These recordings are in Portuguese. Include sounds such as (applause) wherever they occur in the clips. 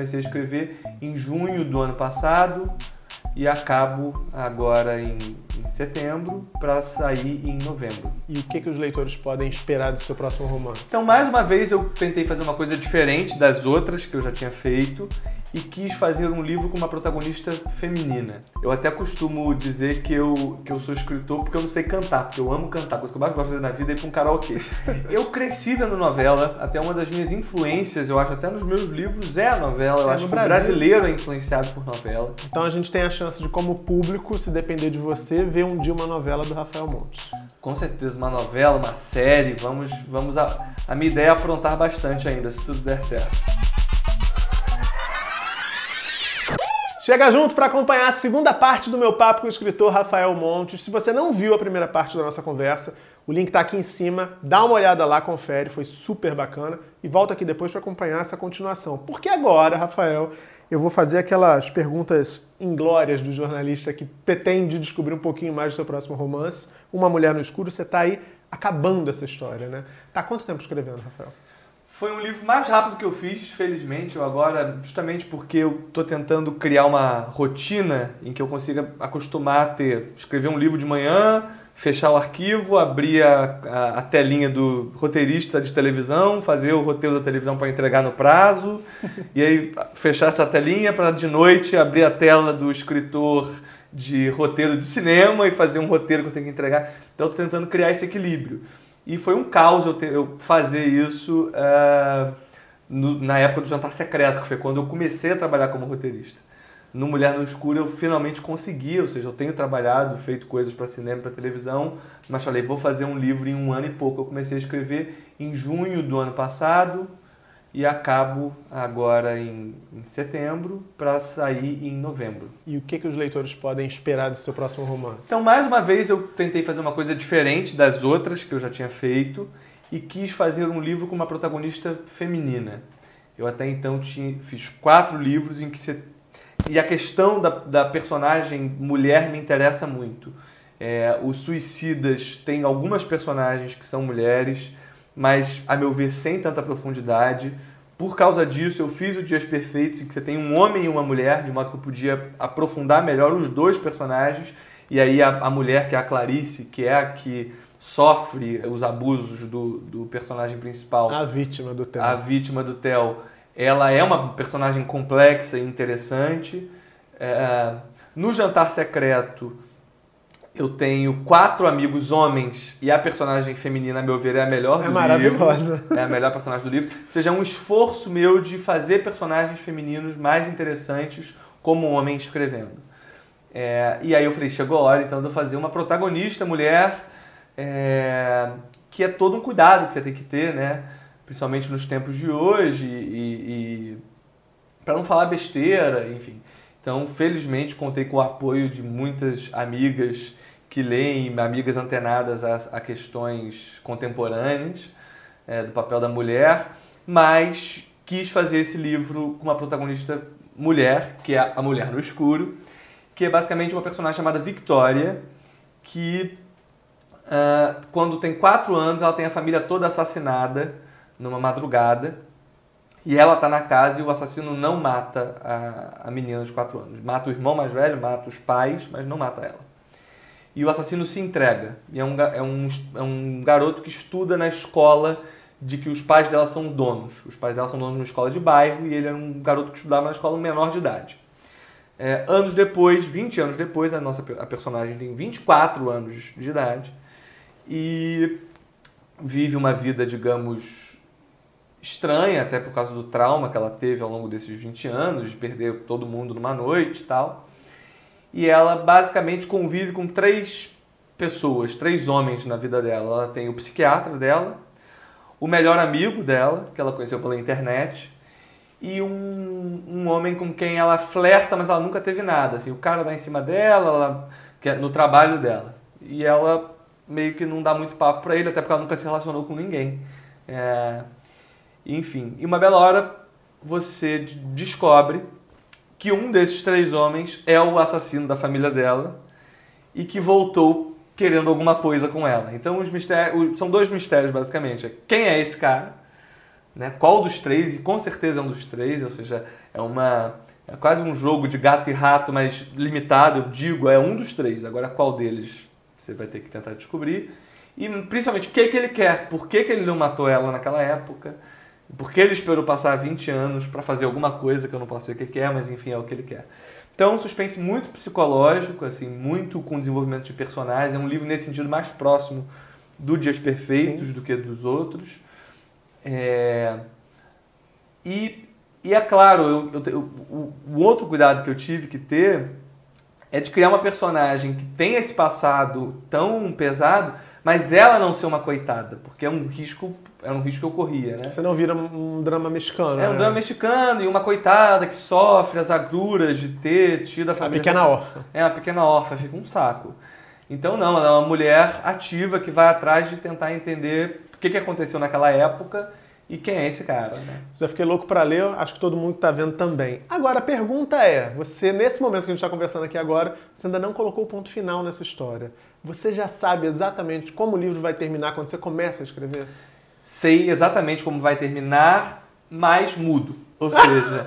comecei a escrever em junho do ano passado e acabo agora em, em setembro para sair em novembro. E o que, que os leitores podem esperar do seu próximo romance? Então, mais uma vez, eu tentei fazer uma coisa diferente das outras que eu já tinha feito e quis fazer um livro com uma protagonista feminina. Eu até costumo dizer que eu, que eu sou escritor porque eu não sei cantar, porque eu amo cantar. A coisa que eu mais gosto de fazer na vida é ir pra um karaokê. (laughs) Eu cresci vendo novela, até uma das minhas influências, eu acho, até nos meus livros, é a novela. Eu É, acho que o Brasil. brasileiro é influenciado por novela. Então a gente tem a chance de, como público, se depender de você, ver um dia uma novela do Rafael Montes. Com certeza, uma novela, uma série, vamos, vamos a, a minha ideia é aprontar bastante ainda, se tudo der certo. Chega junto para acompanhar a segunda parte do meu papo com o escritor Rafael Montes. Se você não viu a primeira parte da nossa conversa, o link está aqui em cima. Dá uma olhada lá, confere, foi super bacana. E volta aqui depois para acompanhar essa continuação. Porque agora, Rafael, eu vou fazer aquelas perguntas inglórias do jornalista que pretende descobrir um pouquinho mais do seu próximo romance. Uma Mulher no Escuro, você está aí acabando essa história, né? Tá há quanto tempo escrevendo, Rafael? Foi um livro mais rápido que eu fiz, felizmente. Eu agora, justamente porque eu estou tentando criar uma rotina em que eu consiga acostumar a ter, escrever um livro de manhã, fechar o arquivo, abrir a, a, a telinha do roteirista de televisão, fazer o roteiro da televisão para entregar no prazo, (laughs) e aí fechar essa telinha para de noite abrir a tela do escritor de roteiro de cinema e fazer um roteiro que eu tenho que entregar. Então estou tentando criar esse equilíbrio. E foi um caos eu, ter, eu fazer isso uh, no, na época do Jantar Secreto, que foi quando eu comecei a trabalhar como roteirista. No Mulher no Escuro eu finalmente consegui, ou seja, eu tenho trabalhado, feito coisas para cinema para televisão, mas falei, vou fazer um livro em um ano e pouco. Eu comecei a escrever em junho do ano passado e acabo agora em, em setembro para sair em novembro. E o que, que os leitores podem esperar do seu próximo romance? Então, mais uma vez, eu tentei fazer uma coisa diferente das outras que eu já tinha feito e quis fazer um livro com uma protagonista feminina. Eu até então tinha, fiz quatro livros em que você... E a questão da, da personagem mulher me interessa muito. É, os Suicidas tem algumas personagens que são mulheres, mas, a meu ver, sem tanta profundidade. Por causa disso, eu fiz o Dias Perfeitos, em que você tem um homem e uma mulher, de modo que eu podia aprofundar melhor os dois personagens. E aí a, a mulher, que é a Clarice, que é a que sofre os abusos do, do personagem principal, A vítima do tema. a vítima do Theo, ela é uma personagem complexa e interessante. É, no Jantar Secreto, eu tenho quatro amigos homens e a personagem feminina, a meu ver, é a melhor É do maravilhosa. livro. É a melhor personagem do livro. Seja, é um esforço meu de fazer personagens femininos mais interessantes como homem escrevendo. É, e aí eu falei, chegou a hora então de eu fazer uma protagonista mulher, é, que é todo um cuidado que você tem que ter, né? Principalmente nos tempos de hoje e, e para não falar besteira, enfim. Então, felizmente, contei com o apoio de muitas amigas que leem, amigas antenadas a, a questões contemporâneas é, do papel da mulher, mas quis fazer esse livro com uma protagonista mulher, que é a Mulher no Escuro, que é basicamente uma personagem chamada Victoria, que ah, quando tem quatro anos ela tem a família toda assassinada numa madrugada e ela tá na casa e o assassino não mata a, a menina de 4 anos. Mata o irmão mais velho, mata os pais, mas não mata ela. E o assassino se entrega. E é um, é um, é um garoto que estuda na escola de que os pais dela são donos. Os pais dela são donos de uma escola de bairro e ele era um garoto que estudava na escola menor de idade. É, anos depois, 20 anos depois, a nossa a personagem tem 24 anos de idade e vive uma vida, digamos, estranha, até por causa do trauma que ela teve ao longo desses 20 anos, de perder todo mundo numa noite e tal. E ela basicamente convive com três pessoas, três homens na vida dela. Ela tem o psiquiatra dela, o melhor amigo dela, que ela conheceu pela internet, e um, um homem com quem ela flerta, mas ela nunca teve nada. Assim, o cara dá em cima dela, ela, é no trabalho dela. E ela meio que não dá muito papo pra ele, até porque ela nunca se relacionou com ninguém. É, enfim, e uma bela hora você descobre que um desses três homens é o assassino da família dela e que voltou querendo alguma coisa com ela. Então os mistérios, são dois mistérios basicamente. É Quem é esse cara? Né? Qual dos três? E com certeza é um dos três, ou seja, é uma é quase um jogo de gato e rato, mas limitado, eu digo, é um dos três. Agora qual deles você vai ter que tentar descobrir. E principalmente o que, que ele quer, por que, que ele não matou ela naquela época, por que ele esperou passar 20 anos para fazer alguma coisa que eu não posso ver o que quer, é, mas enfim, é o que ele quer. Então, um suspense muito psicológico, assim, muito com desenvolvimento de personagens. É um livro nesse sentido mais próximo do Dias Perfeitos Sim. do que dos outros. É... E, e é claro, eu, eu, o, o outro cuidado que eu tive que ter é de criar uma personagem que tem esse passado tão pesado, mas ela não ser uma coitada, porque é um risco, é um risco que eu corria, né? Você não vira um drama mexicano, É um né? drama mexicano e uma coitada que sofre as agruras de ter tido a família... A pequena órfã. É, a pequena órfã, fica um saco. Então não, ela é uma mulher ativa que vai atrás de tentar entender o que, que aconteceu naquela época e quem é esse cara? Né? Já fiquei louco para ler, acho que todo mundo está vendo também. Agora, a pergunta é: você, nesse momento que a gente está conversando aqui agora, você ainda não colocou o ponto final nessa história. Você já sabe exatamente como o livro vai terminar quando você começa a escrever? Sei exatamente como vai terminar, mas mudo. Ou (laughs) seja,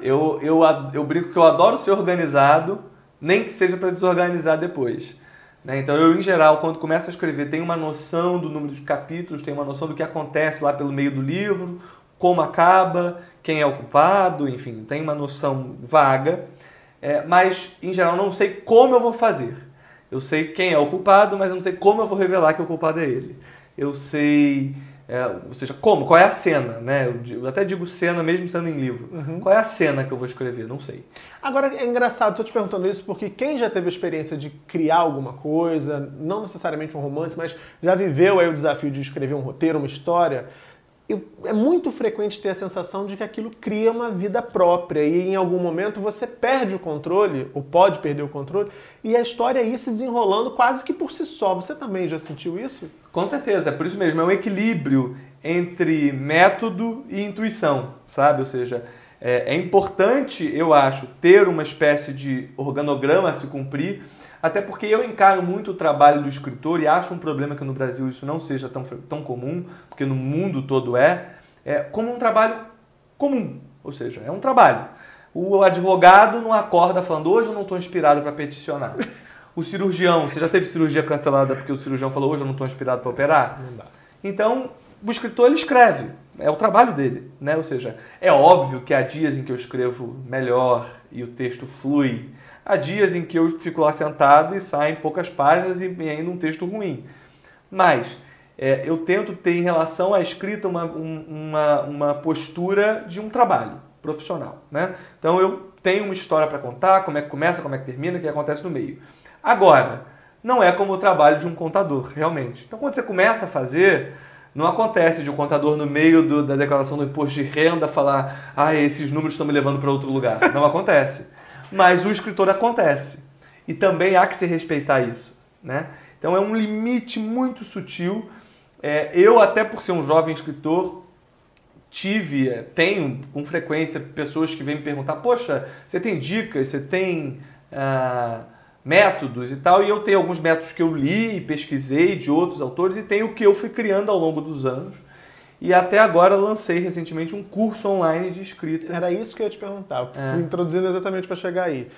eu, eu, eu brinco que eu adoro ser organizado, nem que seja para desorganizar depois. Né? Então, eu, em geral, quando começo a escrever, tenho uma noção do número de capítulos, tenho uma noção do que acontece lá pelo meio do livro, como acaba, quem é o culpado, enfim, tenho uma noção vaga, é, mas, em geral, não sei como eu vou fazer. Eu sei quem é o culpado, mas eu não sei como eu vou revelar que o culpado é ele. Eu sei é, ou seja, como? Qual é a cena? Né? Eu, eu até digo cena mesmo sendo em livro. Uhum. Qual é a cena que eu vou escrever? Não sei. Agora, é engraçado, estou te perguntando isso porque quem já teve a experiência de criar alguma coisa, não necessariamente um romance, mas já viveu aí o desafio de escrever um roteiro, uma história, é muito frequente ter a sensação de que aquilo cria uma vida própria e em algum momento você perde o controle, ou pode perder o controle, e a história aí se desenrolando quase que por si só. Você também já sentiu isso? Com certeza, é por isso mesmo, é um equilíbrio entre método e intuição, sabe? Ou seja, é, é importante, eu acho, ter uma espécie de organograma a se cumprir, até porque eu encaro muito o trabalho do escritor e acho um problema que no Brasil isso não seja tão, tão comum, porque no mundo todo é, é como um trabalho comum. Ou seja, é um trabalho. O advogado não acorda falando, hoje eu não estou inspirado para peticionar. O cirurgião, você já teve cirurgia cancelada porque o cirurgião falou, hoje eu não estou inspirado para operar? Não dá. Então, o escritor ele escreve, é o trabalho dele, né? Ou seja, é óbvio que há dias em que eu escrevo melhor e o texto flui Há dias em que eu fico lá sentado e saem poucas páginas e ainda um texto ruim. Mas é, eu tento ter em relação à escrita uma, uma, uma postura de um trabalho profissional. Né? Então eu tenho uma história para contar, como é que começa, como é que termina, o que acontece no meio. Agora, não é como o trabalho de um contador, realmente. Então quando você começa a fazer, não acontece de um contador no meio do, da declaração do imposto de renda falar ah, esses números estão me levando para outro lugar. Não (laughs) acontece mas o escritor acontece. E também há que se respeitar isso. Né? Então é um limite muito sutil. É, eu, até por ser um jovem escritor, tive, é, tenho com frequência pessoas que vêm me perguntar: Poxa, você tem dicas, você tem ah, métodos e tal. E eu tenho alguns métodos que eu li e pesquisei de outros autores e tenho o que eu fui criando ao longo dos anos. E até agora lancei recentemente um curso online de escrita. Era isso que eu ia te perguntar. É. Fui introduzindo exatamente para chegar aí.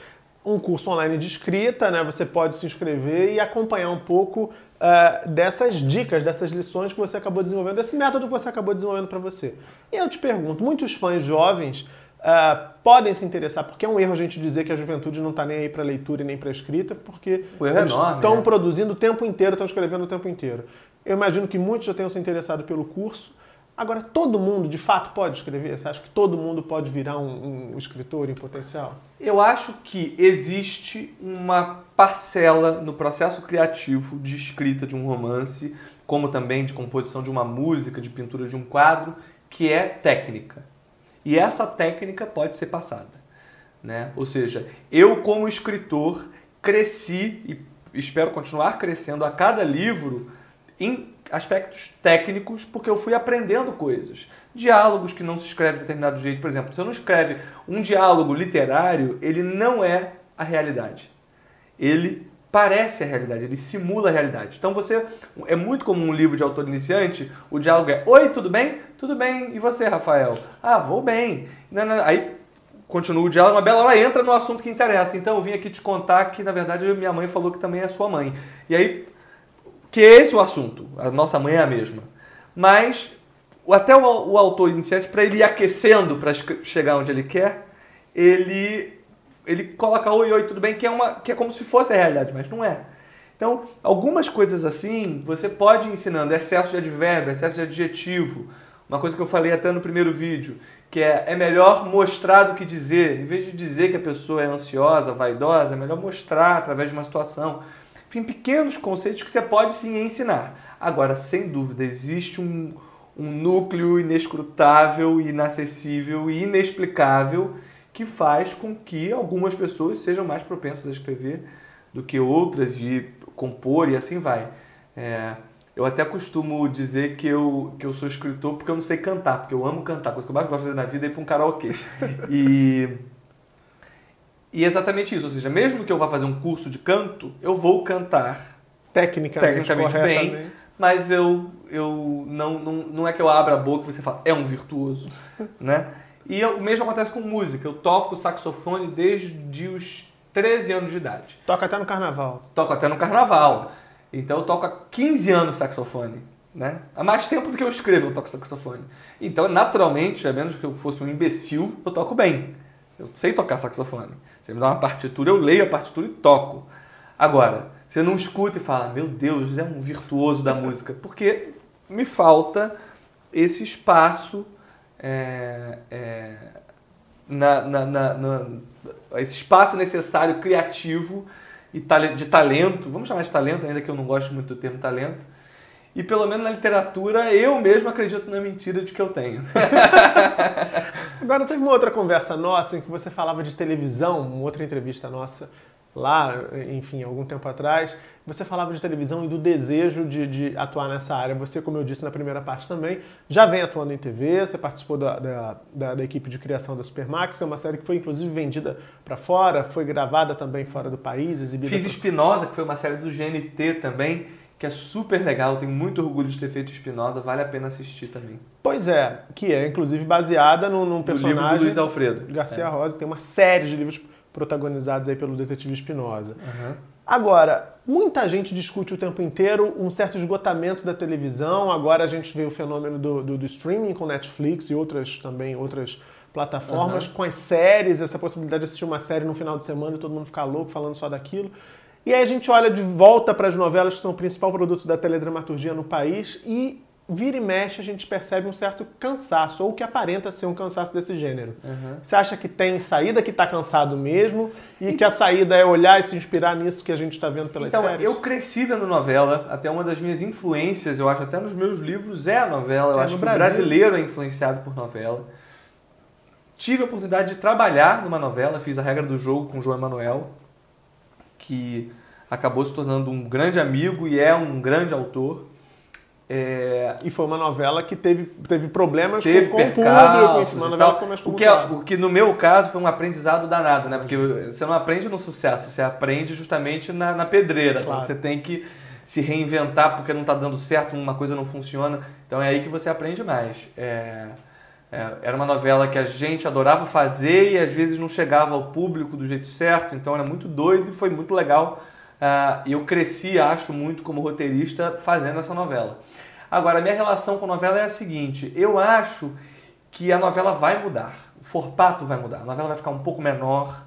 Um curso online de escrita, né? Você pode se inscrever e acompanhar um pouco uh, dessas dicas, dessas lições que você acabou desenvolvendo, desse método que você acabou desenvolvendo para você. E eu te pergunto, muitos fãs jovens Uh, podem se interessar, porque é um erro a gente dizer que a juventude não está nem aí para leitura e nem para escrita, porque é estão né? produzindo o tempo inteiro, estão escrevendo o tempo inteiro. Eu imagino que muitos já tenham se interessado pelo curso, Agora, todo mundo de fato pode escrever? Você acha que todo mundo pode virar um, um, escritor em potencial? Eu acho que existe uma parcela no processo criativo de escrita de um romance, como também de composição de uma música, de pintura de um quadro, que é técnica. E essa técnica pode ser passada. Né? Ou seja, eu, como escritor, cresci e espero continuar crescendo a cada livro em aspectos técnicos, porque eu fui aprendendo coisas. Diálogos que não se escreve de determinado jeito. Por exemplo, se eu não escreve um diálogo literário, ele não é a realidade. Ele parece a realidade, ele simula a realidade. Então você é muito comum um livro de autor iniciante, o diálogo é: "Oi, tudo bem? Tudo bem. E você, Rafael? Ah, vou bem." Aí continua o diálogo, uma bela hora entra no assunto que interessa. Então eu vim aqui te contar que na verdade minha mãe falou que também é sua mãe. E aí que é esse o assunto. A nossa mãe é a mesma. Mas até o, o autor iniciante para ele ir aquecendo para chegar onde ele quer, ele ele coloca oi, oi, tudo bem, que é, uma, que é como se fosse a realidade, mas não é. Então, algumas coisas assim, você pode ir ensinando excesso de advérbio, excesso de adjetivo. Uma coisa que eu falei até no primeiro vídeo, que é, é melhor mostrar do que dizer. Em vez de dizer que a pessoa é ansiosa, vaidosa, é melhor mostrar através de uma situação. Enfim, pequenos conceitos que você pode sim ensinar. Agora, sem dúvida, existe um, um núcleo inescrutável, inacessível e inexplicável que faz com que algumas pessoas sejam mais propensas a escrever do que outras e compor e assim vai. É, eu até costumo dizer que eu, que eu sou escritor porque eu não sei cantar, porque eu amo cantar. A coisa que eu mais gosto de fazer na vida é ir para um karaokê. (laughs) e, e é exatamente isso. Ou seja, mesmo que eu vá fazer um curso de canto, eu vou cantar tecnicamente, tecnicamente bem, mas eu, eu não, não, não é que eu abra a boca e você fala, é um virtuoso, (laughs) né? E o mesmo acontece com música. Eu toco saxofone desde os 13 anos de idade. Toca até no carnaval. Toco até no carnaval. Então eu toco há 15 anos saxofone. Né? Há mais tempo do que eu escrevo eu toco saxofone. Então, naturalmente, a menos que eu fosse um imbecil, eu toco bem. Eu sei tocar saxofone. Você me dá uma partitura, eu leio a partitura e toco. Agora, você não escuta e fala, meu Deus, é um virtuoso da música. Porque me falta esse espaço é, é, na, na, na, na, esse espaço necessário criativo e de talento, vamos chamar de talento, ainda que eu não gosto muito do termo talento, e pelo menos na literatura eu mesmo acredito na mentira de que eu tenho. (laughs) Agora, teve uma outra conversa nossa em que você falava de televisão, uma outra entrevista nossa, lá, enfim, algum tempo atrás, você falava de televisão e do desejo de, de, atuar nessa área. Você, como eu disse na primeira parte também, já vem atuando em TV, você participou da, da, da, da equipe de criação da Supermax, é uma série que foi inclusive vendida para fora, foi gravada também fora do país, exibida... Fiz Espinosa, que foi uma série do GNT também, que é super legal, tenho muito orgulho de ter feito Espinosa, vale a pena assistir também. Pois é, que é inclusive baseada num, num personagem... Do livro do Luiz Alfredo. Garcia é. Rosa, tem uma série de livros protagonizados aí pelo detetive Espinosa. Uhum. Agora, muita gente discute o tempo inteiro um certo esgotamento da televisão. Agora a gente vê o fenômeno do, do, do streaming com Netflix e outras também outras plataformas, uhum. com as séries, essa possibilidade de assistir uma série no final de semana e todo mundo ficar louco falando só daquilo. E aí a gente olha de volta para as novelas que são o principal produto da teledramaturgia no país e vira e mexe a gente percebe um certo cansaço, ou que aparenta ser um cansaço desse gênero. Uhum. Você acha que tem saída que está cansado mesmo e, que a saída é olhar e se inspirar nisso que a gente está vendo pelas então, séries? Eu cresci vendo novela, até uma das minhas influências, eu acho, até nos meus livros é a novela. Eu é, acho que Brasil. o brasileiro é influenciado por novela. Tive a oportunidade de trabalhar numa novela, fiz a regra do jogo com o João Emanuel, que acabou se tornando um grande amigo e é um grande autor. É... E foi uma novela que teve, teve problemas teve com, com o público, enfim, uma novela começou o que, é, o que no meu caso foi um aprendizado danado, né? Porque você não aprende no sucesso, você aprende justamente na, na pedreira, claro. quando você tem que se reinventar porque não está dando certo, uma coisa não funciona. Então é aí que você aprende mais. É, era uma novela que a gente adorava fazer e às vezes não chegava ao público do jeito certo, então era muito doido e foi muito legal. Uh, eu cresci, acho, muito como roteirista fazendo essa novela. Agora, a minha relação com a novela é a seguinte: eu acho que a novela vai mudar, o formato vai mudar, a novela vai ficar um pouco menor,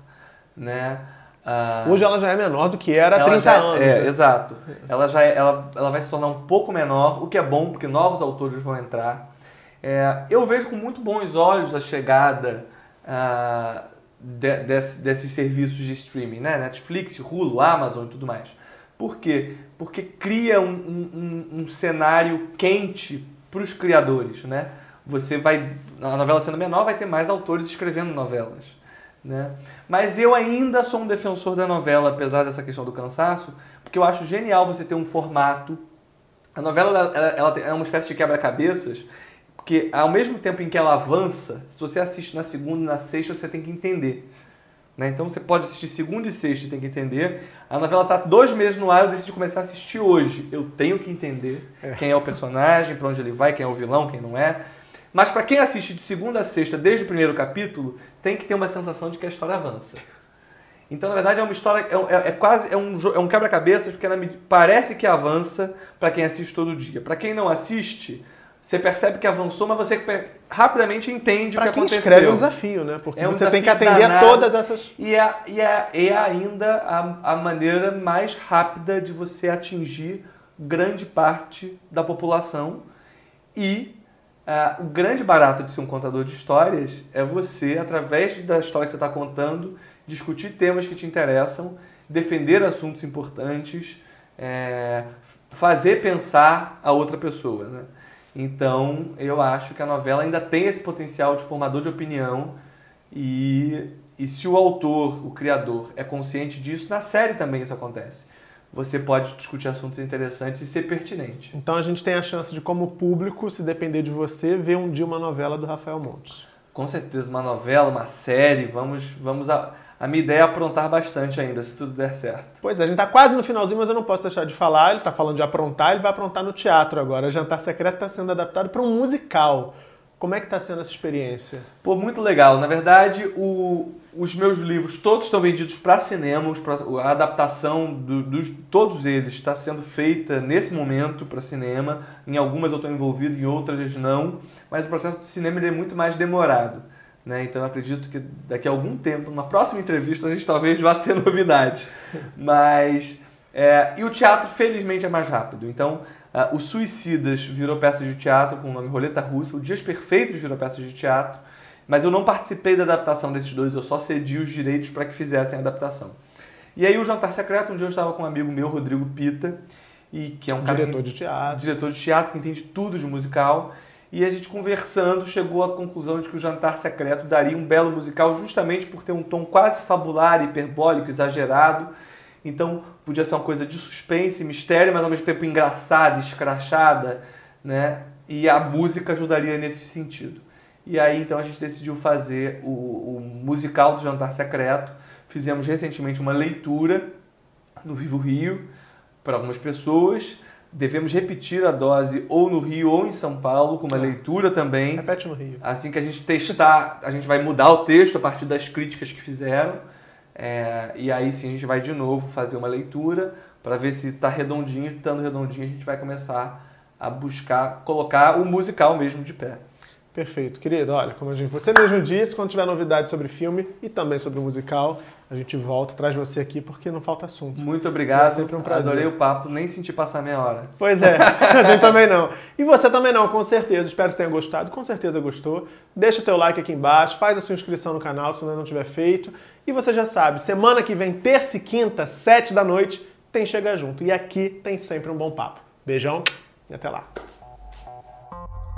né? Uh, Hoje ela já é menor do que era há 30 já, anos. É, né? exato. Ela, já é, ela, ela vai se tornar um pouco menor, o que é bom, porque novos autores vão entrar. É, eu vejo com muito bons olhos a chegada uh, de, desse, desses serviços de streaming, né? Netflix, Hulu, Amazon e tudo mais. Por quê? Porque cria um, um, um cenário quente para os criadores, né? Você vai, a novela sendo menor, vai ter mais autores escrevendo novelas, né? Mas eu ainda sou um defensor da novela, apesar dessa questão do cansaço, porque eu acho genial você ter um formato. A novela ela, ela é uma espécie de quebra-cabeças porque ao mesmo tempo em que ela avança, se você assiste na segunda e na sexta, você tem que entender. Né? Então você pode assistir segunda e sexta e tem que entender. A novela está dois meses no ar, eu decidi começar a assistir hoje. Eu tenho que entender é. quem é o personagem, para onde ele vai, quem é o vilão, quem não é. Mas para quem assiste de segunda a sexta, desde o primeiro capítulo, tem que ter uma sensação de que a história avança. Então, na verdade, é uma história, é, é, é quase é um, é um quebra-cabeças, porque ela parece que avança para quem assiste todo dia. Para quem não assiste, você percebe que avançou, mas você rapidamente entende pra o que quem aconteceu. escreve é um desafio, né? Porque é um você tem que atender danado, a todas essas. E é, e é, é ainda a, a maneira mais rápida de você atingir grande parte da população. E uh, o grande barato de ser um contador de histórias é você, através da história que você está contando, discutir temas que te interessam, defender assuntos importantes, é, fazer pensar a outra pessoa. Né? Então, eu acho que a novela ainda tem esse potencial de formador de opinião e, e se o autor, o criador, é consciente disso, na série também isso acontece. Você pode discutir assuntos interessantes e ser pertinente. Então a gente tem a chance de, como público, se depender de você, ver um dia uma novela do Rafael Montes. Com certeza, uma novela, uma série, vamos, vamos a a minha ideia é aprontar bastante ainda, se tudo der certo. Pois é, a gente está quase no finalzinho, mas eu não posso deixar de falar. Ele está falando de aprontar, ele vai aprontar no teatro agora. Jantar Secreto está sendo adaptado para um musical. Como é que está sendo essa experiência? Pô, muito legal. Na verdade, o, os meus livros todos estão vendidos para cinema. A adaptação do, todos eles está sendo feita nesse momento para cinema. Em algumas eu estou envolvido, em outras não. Mas o processo do cinema é muito mais demorado. Né? Então eu acredito que daqui a algum tempo, numa próxima entrevista, a gente talvez vá ter (laughs) novidades. Mas. É, e o teatro, felizmente, é mais rápido. Então, uh, o Suicidas virou peça de teatro com o nome Roleta Russa, o Dias Perfeitos virou peça de teatro, mas eu não participei da adaptação desses dois, eu só cedi os direitos para que fizessem a adaptação. E aí, o Jantar Secreto, um dia eu estava com um amigo meu, Rodrigo Pita, e que é um diretor de teatro. Diretor de teatro, que entende tudo de musical e a gente conversando chegou à conclusão de que o Jantar Secreto daria um belo musical justamente por ter um tom quase fabular, hiperbólico, exagerado. Então podia ser uma coisa de suspense, mistério, mas ao mesmo tempo engraçada, escrachada, né? E a música ajudaria nesse sentido. E aí então a gente decidiu fazer o, o musical do Jantar Secreto. Fizemos recentemente uma leitura no Vivo Rio para algumas pessoas devemos repetir a dose ou no Rio ou em São Paulo, com uma leitura também. Repete no Rio. Assim que a gente testar, a gente vai mudar o texto a partir das críticas que fizeram. É, e aí sim a gente vai de novo fazer uma leitura para ver se está redondinho. Estando redondinho, a gente vai começar a buscar colocar o musical mesmo de pé. Perfeito, querido. Olha, como a gente, você mesmo disse, quando tiver novidades sobre filme e também sobre o musical, a gente volta, traz você aqui porque não falta assunto. Muito obrigado. É sempre um prazer. Adorei o papo, nem senti passar meia hora. Pois é, a gente também não. E você também não, com certeza. Espero que tenha gostado. Com certeza gostou. Deixa o teu like aqui embaixo, faz a sua inscrição no canal se ainda não tiver feito. E você já sabe, semana que vem, terça e quinta, sete da noite, tem Chega Junto. E aqui tem sempre um bom papo. Beijão e até lá.